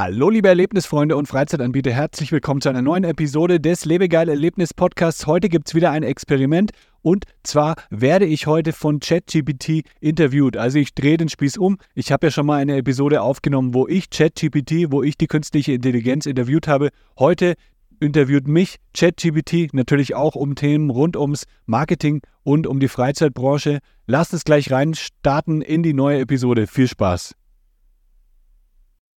Hallo liebe Erlebnisfreunde und Freizeitanbieter, herzlich willkommen zu einer neuen Episode des Lebegeil Erlebnis Podcasts. Heute gibt es wieder ein Experiment und zwar werde ich heute von ChatGPT interviewt. Also ich drehe den Spieß um. Ich habe ja schon mal eine Episode aufgenommen, wo ich ChatGPT, wo ich die künstliche Intelligenz interviewt habe. Heute interviewt mich ChatGPT natürlich auch um Themen rund ums Marketing und um die Freizeitbranche. Lasst es gleich rein starten in die neue Episode. Viel Spaß!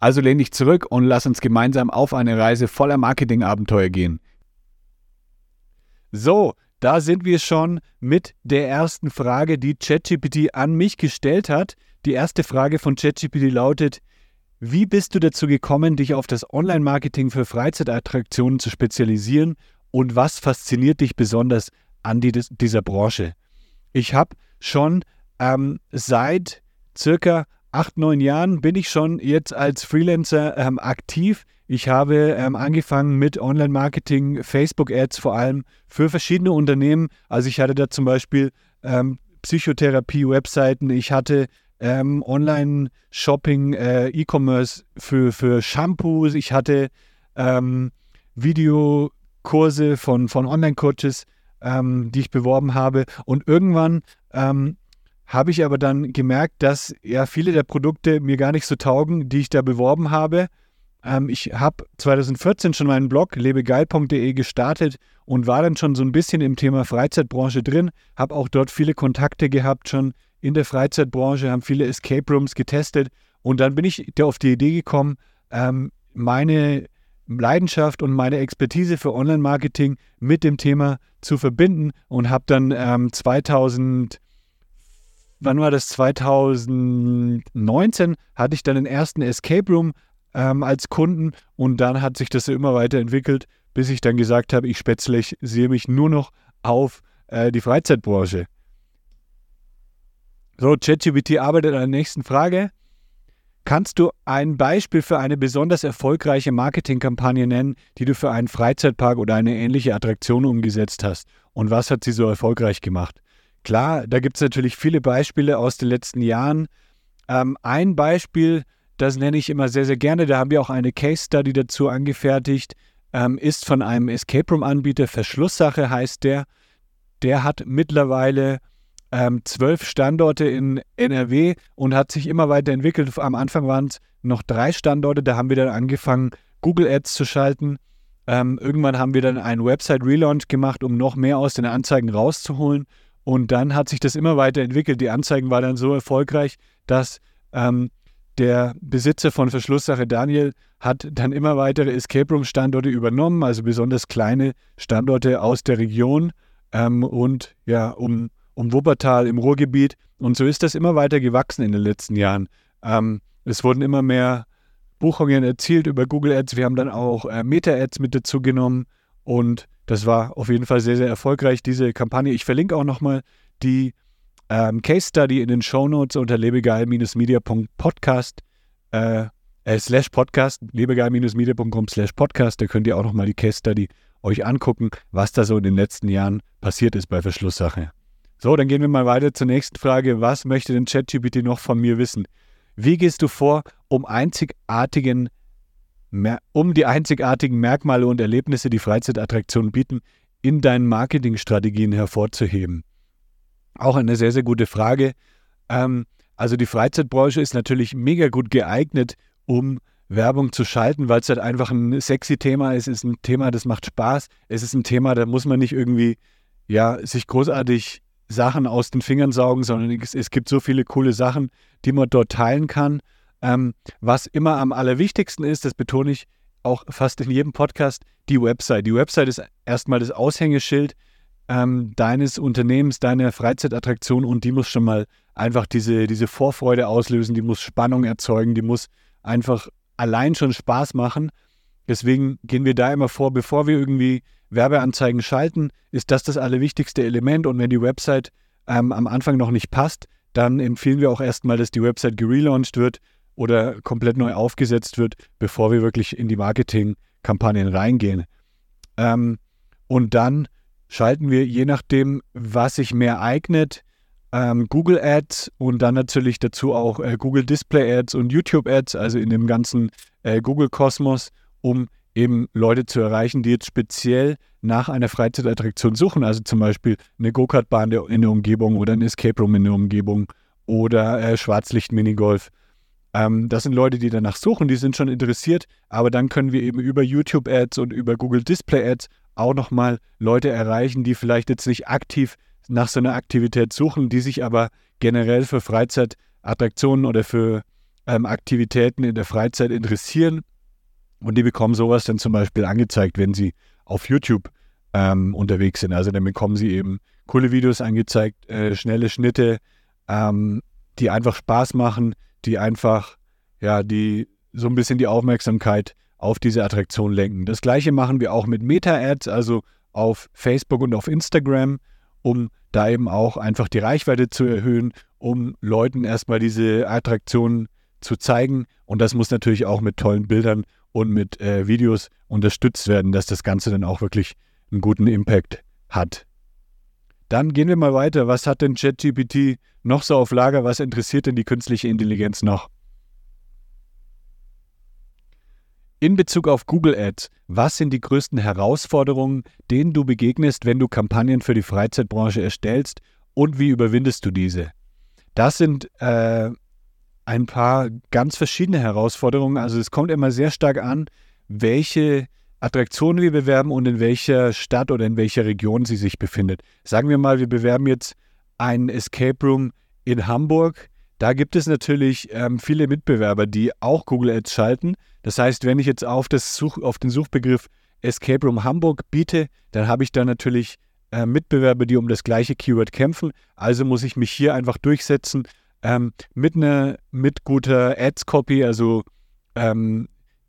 Also lehn dich zurück und lass uns gemeinsam auf eine Reise voller Marketingabenteuer gehen. So, da sind wir schon mit der ersten Frage, die ChatGPT an mich gestellt hat. Die erste Frage von ChatGPT lautet, wie bist du dazu gekommen, dich auf das Online-Marketing für Freizeitattraktionen zu spezialisieren und was fasziniert dich besonders an die, dieser Branche? Ich habe schon ähm, seit circa acht, neun Jahren bin ich schon jetzt als Freelancer ähm, aktiv. Ich habe ähm, angefangen mit Online-Marketing, Facebook-Ads vor allem für verschiedene Unternehmen. Also ich hatte da zum Beispiel ähm, Psychotherapie-Webseiten, ich hatte ähm, Online-Shopping, äh, E-Commerce für, für Shampoos, ich hatte ähm, Videokurse von, von Online-Coaches, ähm, die ich beworben habe. Und irgendwann habe ich aber dann gemerkt, dass ja viele der Produkte mir gar nicht so taugen, die ich da beworben habe. Ähm, ich habe 2014 schon meinen Blog lebegeil.de gestartet und war dann schon so ein bisschen im Thema Freizeitbranche drin, habe auch dort viele Kontakte gehabt schon in der Freizeitbranche, haben viele Escape Rooms getestet und dann bin ich auf die Idee gekommen, ähm, meine Leidenschaft und meine Expertise für Online-Marketing mit dem Thema zu verbinden und habe dann ähm, 2000 wann war das? 2019 hatte ich dann den ersten Escape Room ähm, als Kunden und dann hat sich das immer weiterentwickelt, bis ich dann gesagt habe, ich spezialisiere mich nur noch auf äh, die Freizeitbranche. So, ChatGPT arbeitet an der nächsten Frage. Kannst du ein Beispiel für eine besonders erfolgreiche Marketingkampagne nennen, die du für einen Freizeitpark oder eine ähnliche Attraktion umgesetzt hast? Und was hat sie so erfolgreich gemacht? Klar, da gibt es natürlich viele Beispiele aus den letzten Jahren. Ähm, ein Beispiel, das nenne ich immer sehr, sehr gerne, da haben wir auch eine Case Study dazu angefertigt, ähm, ist von einem Escape Room Anbieter, Verschlusssache heißt der. Der hat mittlerweile ähm, zwölf Standorte in NRW und hat sich immer weiterentwickelt. Am Anfang waren es noch drei Standorte, da haben wir dann angefangen, Google Ads zu schalten. Ähm, irgendwann haben wir dann einen Website-Relaunch gemacht, um noch mehr aus den Anzeigen rauszuholen. Und dann hat sich das immer weiter entwickelt. Die Anzeigen waren dann so erfolgreich, dass ähm, der Besitzer von Verschlusssache Daniel hat dann immer weitere Escape Room Standorte übernommen, also besonders kleine Standorte aus der Region ähm, und ja, um, um Wuppertal im Ruhrgebiet. Und so ist das immer weiter gewachsen in den letzten Jahren. Ähm, es wurden immer mehr Buchungen erzielt über Google Ads. Wir haben dann auch äh, Meta-Ads mit dazu genommen und das war auf jeden Fall sehr, sehr erfolgreich, diese Kampagne. Ich verlinke auch nochmal die ähm, Case Study in den Show Notes unter lebegeil-media.podcast äh, äh, slash podcast, lebegeil-media.com slash podcast. Da könnt ihr auch nochmal die Case Study euch angucken, was da so in den letzten Jahren passiert ist bei Verschlusssache. So, dann gehen wir mal weiter zur nächsten Frage. Was möchte denn ChatGPT noch von mir wissen? Wie gehst du vor, um einzigartigen um die einzigartigen Merkmale und Erlebnisse, die Freizeitattraktionen bieten, in deinen Marketingstrategien hervorzuheben. Auch eine sehr, sehr gute Frage. Ähm, also die Freizeitbranche ist natürlich mega gut geeignet, um Werbung zu schalten, weil es halt einfach ein sexy Thema ist. Es ist ein Thema, das macht Spaß. Es ist ein Thema, da muss man nicht irgendwie ja, sich großartig Sachen aus den Fingern saugen, sondern es, es gibt so viele coole Sachen, die man dort teilen kann. Ähm, was immer am allerwichtigsten ist, das betone ich auch fast in jedem Podcast, die Website. Die Website ist erstmal das Aushängeschild ähm, deines Unternehmens, deiner Freizeitattraktion und die muss schon mal einfach diese, diese Vorfreude auslösen, die muss Spannung erzeugen, die muss einfach allein schon Spaß machen. Deswegen gehen wir da immer vor, bevor wir irgendwie Werbeanzeigen schalten, ist das das allerwichtigste Element. Und wenn die Website ähm, am Anfang noch nicht passt, dann empfehlen wir auch erstmal, dass die Website gelauncht wird oder komplett neu aufgesetzt wird, bevor wir wirklich in die Marketingkampagnen reingehen. Ähm, und dann schalten wir, je nachdem, was sich mehr eignet, ähm, Google Ads und dann natürlich dazu auch äh, Google Display Ads und YouTube Ads, also in dem ganzen äh, Google Kosmos, um eben Leute zu erreichen, die jetzt speziell nach einer Freizeitattraktion suchen, also zum Beispiel eine Go-Kart-Bahn in der Umgebung oder ein Escape Room in der Umgebung oder äh, Schwarzlicht-Minigolf. Ähm, das sind Leute, die danach suchen, die sind schon interessiert, aber dann können wir eben über YouTube-Ads und über Google Display-Ads auch nochmal Leute erreichen, die vielleicht jetzt nicht aktiv nach so einer Aktivität suchen, die sich aber generell für Freizeitattraktionen oder für ähm, Aktivitäten in der Freizeit interessieren. Und die bekommen sowas dann zum Beispiel angezeigt, wenn sie auf YouTube ähm, unterwegs sind. Also dann bekommen sie eben coole Videos angezeigt, äh, schnelle Schnitte, ähm, die einfach Spaß machen, die einfach, ja, die so ein bisschen die Aufmerksamkeit auf diese Attraktion lenken. Das gleiche machen wir auch mit Meta-Ads, also auf Facebook und auf Instagram, um da eben auch einfach die Reichweite zu erhöhen, um Leuten erstmal diese Attraktionen zu zeigen. Und das muss natürlich auch mit tollen Bildern und mit äh, Videos unterstützt werden, dass das Ganze dann auch wirklich einen guten Impact hat. Dann gehen wir mal weiter. Was hat denn ChatGPT noch so auf Lager? Was interessiert denn die künstliche Intelligenz noch? In Bezug auf Google Ads, was sind die größten Herausforderungen, denen du begegnest, wenn du Kampagnen für die Freizeitbranche erstellst und wie überwindest du diese? Das sind äh, ein paar ganz verschiedene Herausforderungen. Also es kommt immer sehr stark an, welche Attraktionen wir bewerben und in welcher Stadt oder in welcher Region sie sich befindet. Sagen wir mal, wir bewerben jetzt ein Escape Room in Hamburg da gibt es natürlich ähm, viele Mitbewerber, die auch Google Ads schalten. Das heißt, wenn ich jetzt auf, Such, auf den Suchbegriff Escape Room Hamburg biete, dann habe ich da natürlich äh, Mitbewerber, die um das gleiche Keyword kämpfen. Also muss ich mich hier einfach durchsetzen ähm, mit einer mit guter Ads-Copy, also ähm,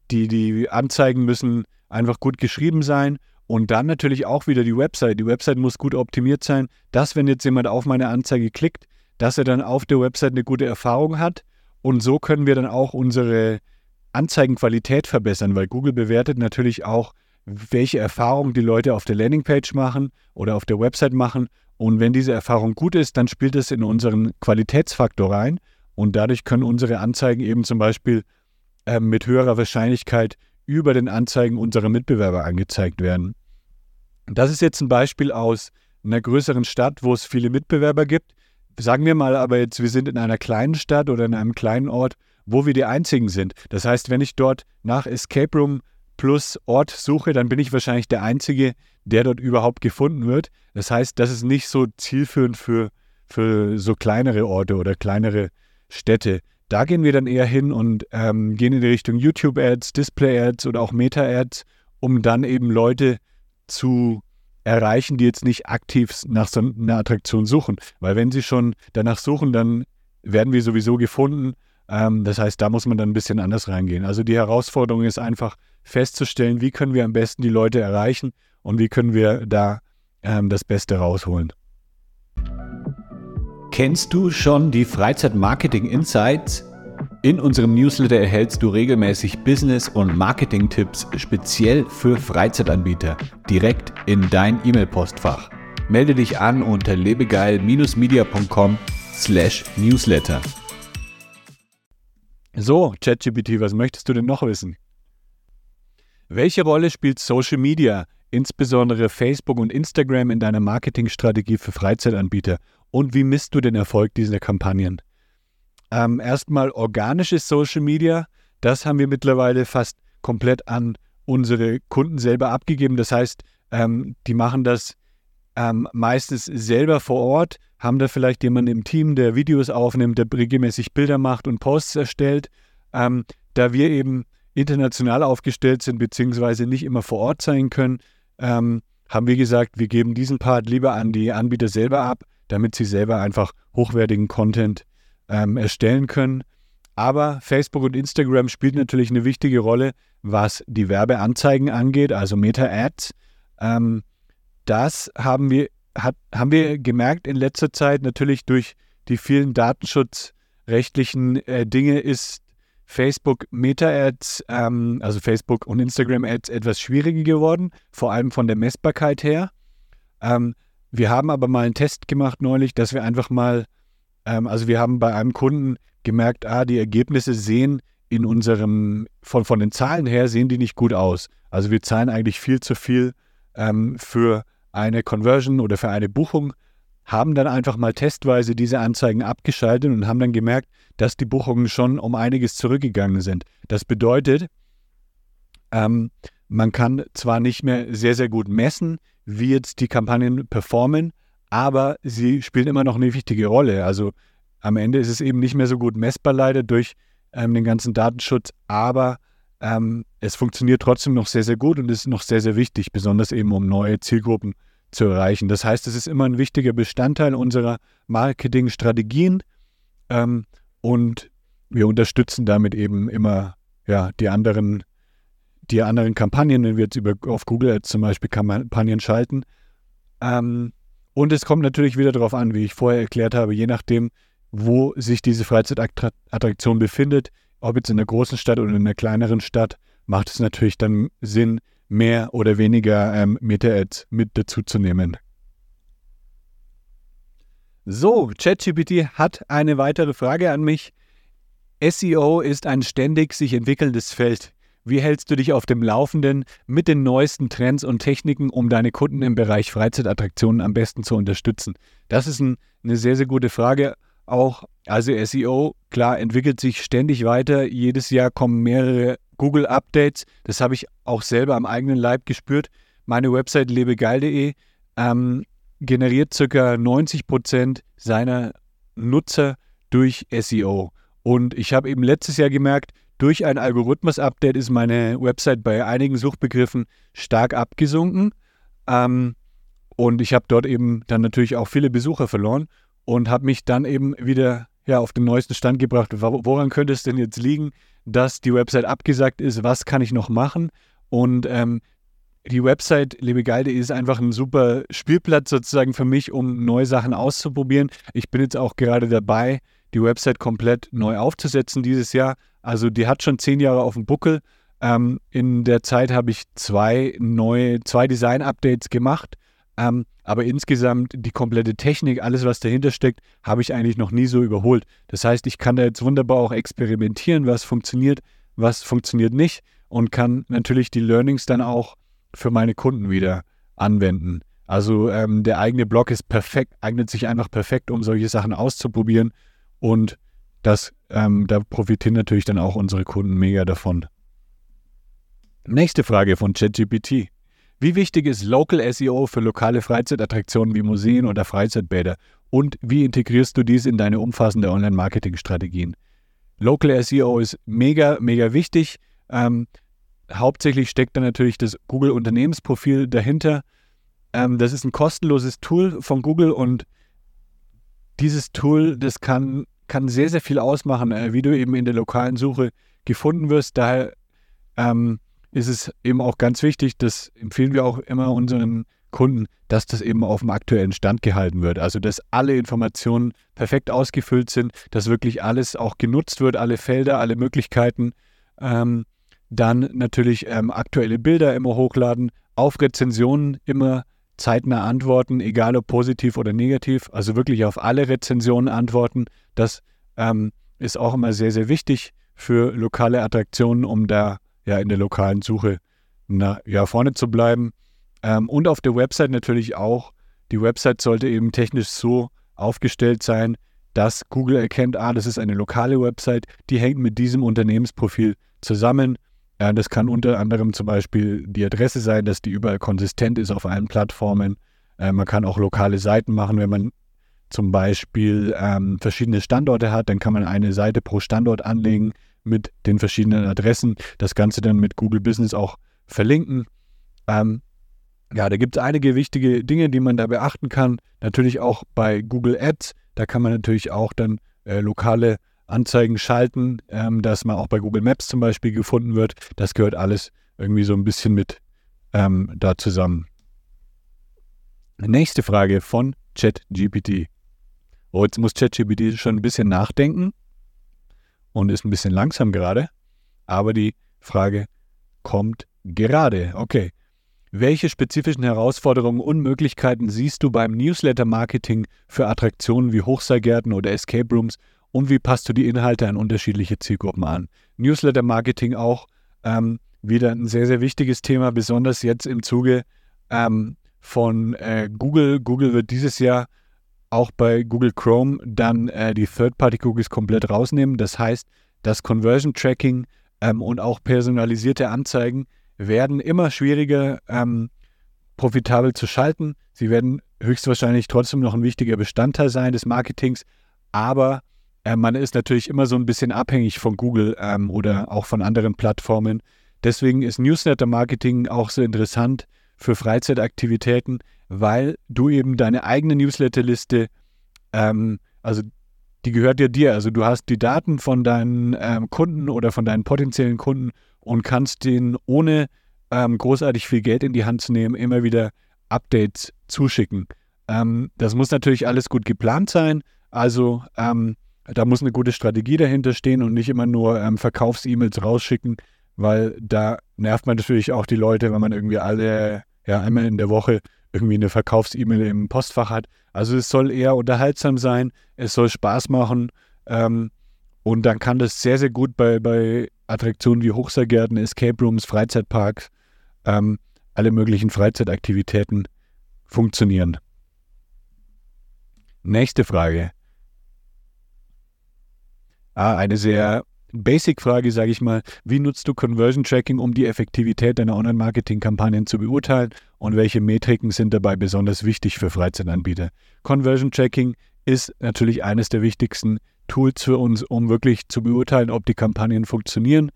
die, die Anzeigen müssen einfach gut geschrieben sein. Und dann natürlich auch wieder die Website. Die Website muss gut optimiert sein, dass wenn jetzt jemand auf meine Anzeige klickt, dass er dann auf der Website eine gute Erfahrung hat. Und so können wir dann auch unsere Anzeigenqualität verbessern, weil Google bewertet natürlich auch, welche Erfahrungen die Leute auf der Landingpage machen oder auf der Website machen. Und wenn diese Erfahrung gut ist, dann spielt es in unseren Qualitätsfaktor rein. Und dadurch können unsere Anzeigen eben zum Beispiel äh, mit höherer Wahrscheinlichkeit über den Anzeigen unserer Mitbewerber angezeigt werden. Das ist jetzt ein Beispiel aus einer größeren Stadt, wo es viele Mitbewerber gibt. Sagen wir mal aber jetzt, wir sind in einer kleinen Stadt oder in einem kleinen Ort, wo wir die Einzigen sind. Das heißt, wenn ich dort nach Escape Room plus Ort suche, dann bin ich wahrscheinlich der Einzige, der dort überhaupt gefunden wird. Das heißt, das ist nicht so zielführend für, für so kleinere Orte oder kleinere Städte. Da gehen wir dann eher hin und ähm, gehen in die Richtung YouTube-Ads, Display-Ads oder auch Meta-Ads, um dann eben Leute zu erreichen, die jetzt nicht aktiv nach so einer Attraktion suchen. Weil wenn sie schon danach suchen, dann werden wir sowieso gefunden. Ähm, das heißt, da muss man dann ein bisschen anders reingehen. Also die Herausforderung ist einfach festzustellen, wie können wir am besten die Leute erreichen und wie können wir da ähm, das Beste rausholen. Kennst du schon die Freizeit Marketing Insights? In unserem Newsletter erhältst du regelmäßig Business- und Marketing-Tipps speziell für Freizeitanbieter direkt in dein E-Mail-Postfach. Melde dich an unter lebegeil-media.com/newsletter. So, ChatGPT, was möchtest du denn noch wissen? Welche Rolle spielt Social Media, insbesondere Facebook und Instagram, in deiner Marketingstrategie für Freizeitanbieter? Und wie misst du den Erfolg dieser Kampagnen? Ähm, erstmal organisches Social Media, das haben wir mittlerweile fast komplett an unsere Kunden selber abgegeben. Das heißt, ähm, die machen das ähm, meistens selber vor Ort, haben da vielleicht jemanden im Team, der Videos aufnimmt, der regelmäßig Bilder macht und Posts erstellt. Ähm, da wir eben international aufgestellt sind, beziehungsweise nicht immer vor Ort sein können, ähm, haben wir gesagt, wir geben diesen Part lieber an die Anbieter selber ab, damit sie selber einfach hochwertigen Content ähm, erstellen können. Aber Facebook und Instagram spielt natürlich eine wichtige Rolle, was die Werbeanzeigen angeht, also Meta-Ads. Ähm, das haben wir, hat, haben wir gemerkt in letzter Zeit natürlich durch die vielen datenschutzrechtlichen äh, Dinge ist Facebook Meta-Ads, ähm, also Facebook und Instagram-Ads etwas schwieriger geworden, vor allem von der Messbarkeit her. Ähm, wir haben aber mal einen Test gemacht neulich, dass wir einfach mal, ähm, also wir haben bei einem Kunden gemerkt, ah, die Ergebnisse sehen in unserem, von, von den Zahlen her, sehen die nicht gut aus. Also wir zahlen eigentlich viel zu viel ähm, für eine Conversion oder für eine Buchung, haben dann einfach mal testweise diese Anzeigen abgeschaltet und haben dann gemerkt, dass die Buchungen schon um einiges zurückgegangen sind. Das bedeutet, ähm, man kann zwar nicht mehr sehr, sehr gut messen, wie jetzt die Kampagnen performen, aber sie spielen immer noch eine wichtige Rolle. Also am Ende ist es eben nicht mehr so gut messbar leider durch ähm, den ganzen Datenschutz, aber ähm, es funktioniert trotzdem noch sehr, sehr gut und ist noch sehr, sehr wichtig, besonders eben um neue Zielgruppen zu erreichen. Das heißt, es ist immer ein wichtiger Bestandteil unserer Marketingstrategien ähm, und wir unterstützen damit eben immer ja, die anderen die anderen Kampagnen, wenn wir jetzt über, auf Google Ads zum Beispiel Kampagnen schalten. Ähm, und es kommt natürlich wieder darauf an, wie ich vorher erklärt habe, je nachdem, wo sich diese Freizeitattraktion befindet, ob jetzt in einer großen Stadt oder in einer kleineren Stadt, macht es natürlich dann Sinn, mehr oder weniger ähm, Meta-Ads mit dazuzunehmen. So, ChatGPT hat eine weitere Frage an mich. SEO ist ein ständig sich entwickelndes Feld. Wie hältst du dich auf dem Laufenden mit den neuesten Trends und Techniken, um deine Kunden im Bereich Freizeitattraktionen am besten zu unterstützen? Das ist ein, eine sehr, sehr gute Frage auch, also SEO, klar, entwickelt sich ständig weiter. Jedes Jahr kommen mehrere Google-Updates. Das habe ich auch selber am eigenen Leib gespürt. Meine Website lebegeil.de ähm, generiert ca. 90 Prozent seiner Nutzer durch SEO. Und ich habe eben letztes Jahr gemerkt, durch ein Algorithmus-Update ist meine Website bei einigen Suchbegriffen stark abgesunken. Ähm, und ich habe dort eben dann natürlich auch viele Besucher verloren und habe mich dann eben wieder ja, auf den neuesten Stand gebracht. Woran könnte es denn jetzt liegen, dass die Website abgesagt ist? Was kann ich noch machen? Und ähm, die Website lebegeil.de ist einfach ein super Spielplatz sozusagen für mich, um neue Sachen auszuprobieren. Ich bin jetzt auch gerade dabei, die Website komplett neu aufzusetzen dieses Jahr. Also die hat schon zehn Jahre auf dem Buckel. Ähm, in der Zeit habe ich zwei neue, zwei Design-Updates gemacht ähm, aber insgesamt die komplette Technik, alles, was dahinter steckt, habe ich eigentlich noch nie so überholt. Das heißt, ich kann da jetzt wunderbar auch experimentieren, was funktioniert, was funktioniert nicht und kann natürlich die Learnings dann auch für meine Kunden wieder anwenden. Also ähm, der eigene Blog ist perfekt, eignet sich einfach perfekt, um solche Sachen auszuprobieren und das, ähm, da profitieren natürlich dann auch unsere Kunden mega davon. Nächste Frage von ChatGPT. Wie wichtig ist Local SEO für lokale Freizeitattraktionen wie Museen oder Freizeitbäder? Und wie integrierst du dies in deine umfassende Online-Marketing-Strategien? Local SEO ist mega, mega wichtig. Ähm, hauptsächlich steckt da natürlich das Google-Unternehmensprofil dahinter. Ähm, das ist ein kostenloses Tool von Google und dieses Tool, das kann, kann sehr, sehr viel ausmachen, äh, wie du eben in der lokalen Suche gefunden wirst. Daher ähm, ist es eben auch ganz wichtig, das empfehlen wir auch immer unseren Kunden, dass das eben auf dem aktuellen Stand gehalten wird. Also dass alle Informationen perfekt ausgefüllt sind, dass wirklich alles auch genutzt wird, alle Felder, alle Möglichkeiten. Ähm, dann natürlich ähm, aktuelle Bilder immer hochladen, auf Rezensionen immer zeitnah antworten, egal ob positiv oder negativ. Also wirklich auf alle Rezensionen antworten. Das ähm, ist auch immer sehr, sehr wichtig für lokale Attraktionen, um da ja in der lokalen Suche na, ja, vorne zu bleiben. Ähm, und auf der Website natürlich auch. Die Website sollte eben technisch so aufgestellt sein, dass Google erkennt, ah, das ist eine lokale Website, die hängt mit diesem Unternehmensprofil zusammen. Ja, das kann unter anderem zum Beispiel die Adresse sein, dass die überall konsistent ist auf allen Plattformen. Äh, man kann auch lokale Seiten machen, wenn man zum Beispiel ähm, verschiedene Standorte hat, dann kann man eine Seite pro Standort anlegen mit den verschiedenen Adressen. Das Ganze dann mit Google Business auch verlinken. Ähm, ja, da gibt es einige wichtige Dinge, die man da beachten kann. Natürlich auch bei Google Ads. Da kann man natürlich auch dann äh, lokale Anzeigen schalten, ähm, dass man auch bei Google Maps zum Beispiel gefunden wird. Das gehört alles irgendwie so ein bisschen mit ähm, da zusammen. Nächste Frage von ChatGPT. Oh, jetzt muss ChatGPT schon ein bisschen nachdenken und ist ein bisschen langsam gerade. Aber die Frage kommt gerade. Okay. Welche spezifischen Herausforderungen und Möglichkeiten siehst du beim Newsletter-Marketing für Attraktionen wie Hochseilgärten oder Escape Rooms und wie passt du die Inhalte an unterschiedliche Zielgruppen an? Newsletter-Marketing auch ähm, wieder ein sehr, sehr wichtiges Thema, besonders jetzt im Zuge ähm, von äh, Google. Google wird dieses Jahr auch bei Google Chrome dann äh, die Third-Party-Cookies komplett rausnehmen. Das heißt, das Conversion-Tracking ähm, und auch personalisierte Anzeigen werden immer schwieriger ähm, profitabel zu schalten. Sie werden höchstwahrscheinlich trotzdem noch ein wichtiger Bestandteil sein des Marketings, aber äh, man ist natürlich immer so ein bisschen abhängig von Google ähm, oder auch von anderen Plattformen. Deswegen ist Newsletter-Marketing auch so interessant für Freizeitaktivitäten, weil du eben deine eigene Newsletterliste, ähm, also die gehört ja dir. Also du hast die Daten von deinen ähm, Kunden oder von deinen potenziellen Kunden und kannst denen ohne ähm, großartig viel Geld in die Hand zu nehmen, immer wieder Updates zuschicken. Ähm, das muss natürlich alles gut geplant sein. Also ähm, da muss eine gute Strategie dahinter stehen und nicht immer nur ähm, Verkaufs-E-Mails rausschicken, weil da nervt man natürlich auch die Leute, wenn man irgendwie alle, ja, einmal in der Woche irgendwie eine Verkaufs-E-Mail im Postfach hat. Also es soll eher unterhaltsam sein, es soll Spaß machen ähm, und dann kann das sehr, sehr gut bei, bei Attraktionen wie Hochseilgärten, Escape Rooms, Freizeitparks, ähm, alle möglichen Freizeitaktivitäten funktionieren. Nächste Frage. Ah, eine sehr Basic-Frage, sage ich mal. Wie nutzt du Conversion Tracking, um die Effektivität deiner Online-Marketing-Kampagnen zu beurteilen und welche Metriken sind dabei besonders wichtig für Freizeitanbieter? Conversion Tracking ist natürlich eines der wichtigsten Tools für uns, um wirklich zu beurteilen, ob die Kampagnen funktionieren.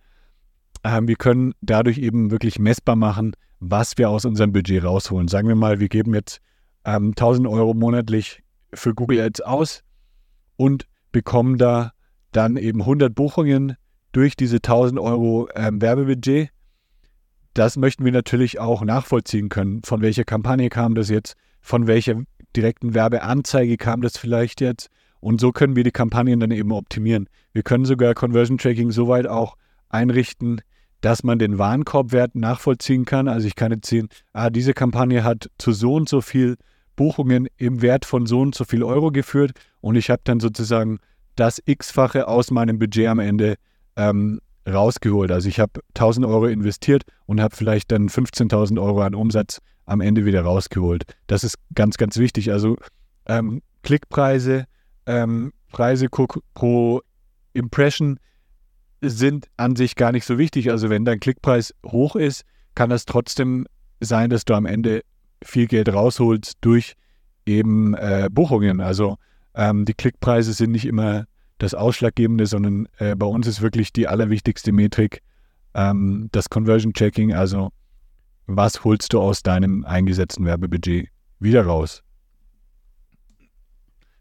Ähm, wir können dadurch eben wirklich messbar machen, was wir aus unserem Budget rausholen. Sagen wir mal, wir geben jetzt ähm, 1000 Euro monatlich für Google Ads aus und bekommen da dann eben 100 Buchungen durch diese 1000 Euro ähm, Werbebudget. Das möchten wir natürlich auch nachvollziehen können. Von welcher Kampagne kam das jetzt? Von welcher direkten Werbeanzeige kam das vielleicht jetzt? Und so können wir die Kampagnen dann eben optimieren. Wir können sogar Conversion Tracking soweit auch einrichten, dass man den Warenkorbwert nachvollziehen kann. Also ich kann jetzt sehen, ah, diese Kampagne hat zu so und so viel Buchungen im Wert von so und so viel Euro geführt und ich habe dann sozusagen das x-fache aus meinem Budget am Ende ähm, rausgeholt. Also ich habe 1000 Euro investiert und habe vielleicht dann 15.000 Euro an Umsatz am Ende wieder rausgeholt. Das ist ganz, ganz wichtig. Also ähm, Klickpreise ähm, Preise pro Impression sind an sich gar nicht so wichtig. Also wenn dein Klickpreis hoch ist, kann das trotzdem sein, dass du am Ende viel Geld rausholst durch eben äh, Buchungen. Also ähm, die Klickpreise sind nicht immer das Ausschlaggebende, sondern äh, bei uns ist wirklich die allerwichtigste Metrik ähm, das Conversion Checking. Also was holst du aus deinem eingesetzten Werbebudget wieder raus?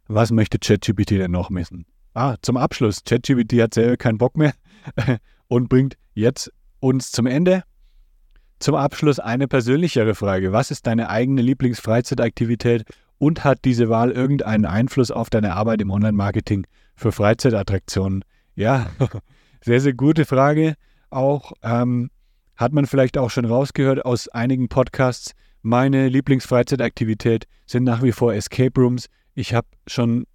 Was möchte ChatGPT denn noch messen? Ah, zum Abschluss. ChatGPT hat selber keinen Bock mehr und bringt jetzt uns zum Ende. Zum Abschluss eine persönlichere Frage. Was ist deine eigene Lieblingsfreizeitaktivität und hat diese Wahl irgendeinen Einfluss auf deine Arbeit im Online-Marketing für Freizeitattraktionen? Ja, sehr, sehr gute Frage. Auch ähm, hat man vielleicht auch schon rausgehört aus einigen Podcasts. Meine Lieblingsfreizeitaktivität sind nach wie vor Escape Rooms. Ich habe schon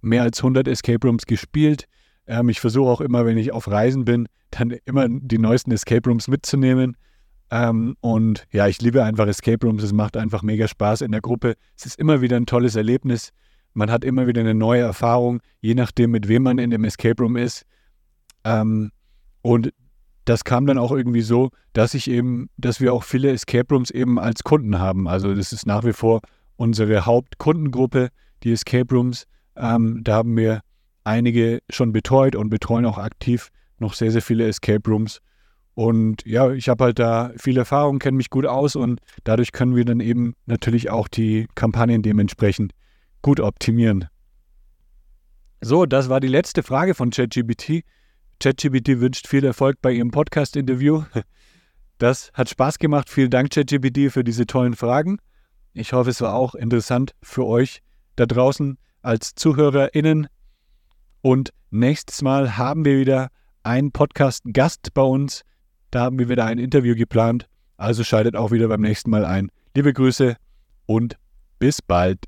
mehr als 100 Escape Rooms gespielt. Ähm, ich versuche auch immer, wenn ich auf Reisen bin, dann immer die neuesten Escape Rooms mitzunehmen. Ähm, und ja, ich liebe einfach Escape Rooms. Es macht einfach mega Spaß in der Gruppe. Es ist immer wieder ein tolles Erlebnis. man hat immer wieder eine neue Erfahrung, je nachdem, mit wem man in dem Escape Room ist. Ähm, und das kam dann auch irgendwie so, dass ich eben, dass wir auch viele Escape Rooms eben als Kunden haben. Also das ist nach wie vor unsere Hauptkundengruppe, die Escape Rooms. Ähm, da haben wir einige schon betreut und betreuen auch aktiv noch sehr, sehr viele Escape Rooms. Und ja, ich habe halt da viel Erfahrung, kenne mich gut aus und dadurch können wir dann eben natürlich auch die Kampagnen dementsprechend gut optimieren. So, das war die letzte Frage von ChatGPT. ChatGPT wünscht viel Erfolg bei Ihrem Podcast-Interview. Das hat Spaß gemacht. Vielen Dank, ChatGPT, für diese tollen Fragen. Ich hoffe, es war auch interessant für euch da draußen als ZuhörerInnen. Und nächstes Mal haben wir wieder einen Podcast-Gast bei uns. Da haben wir wieder ein Interview geplant. Also schaltet auch wieder beim nächsten Mal ein. Liebe Grüße und bis bald.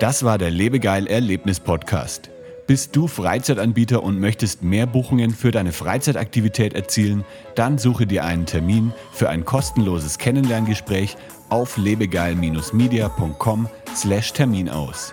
Das war der Lebegeil Erlebnis Podcast. Bist du Freizeitanbieter und möchtest mehr Buchungen für deine Freizeitaktivität erzielen? Dann suche dir einen Termin für ein kostenloses Kennenlerngespräch auf lebegeil-media.com/termin aus.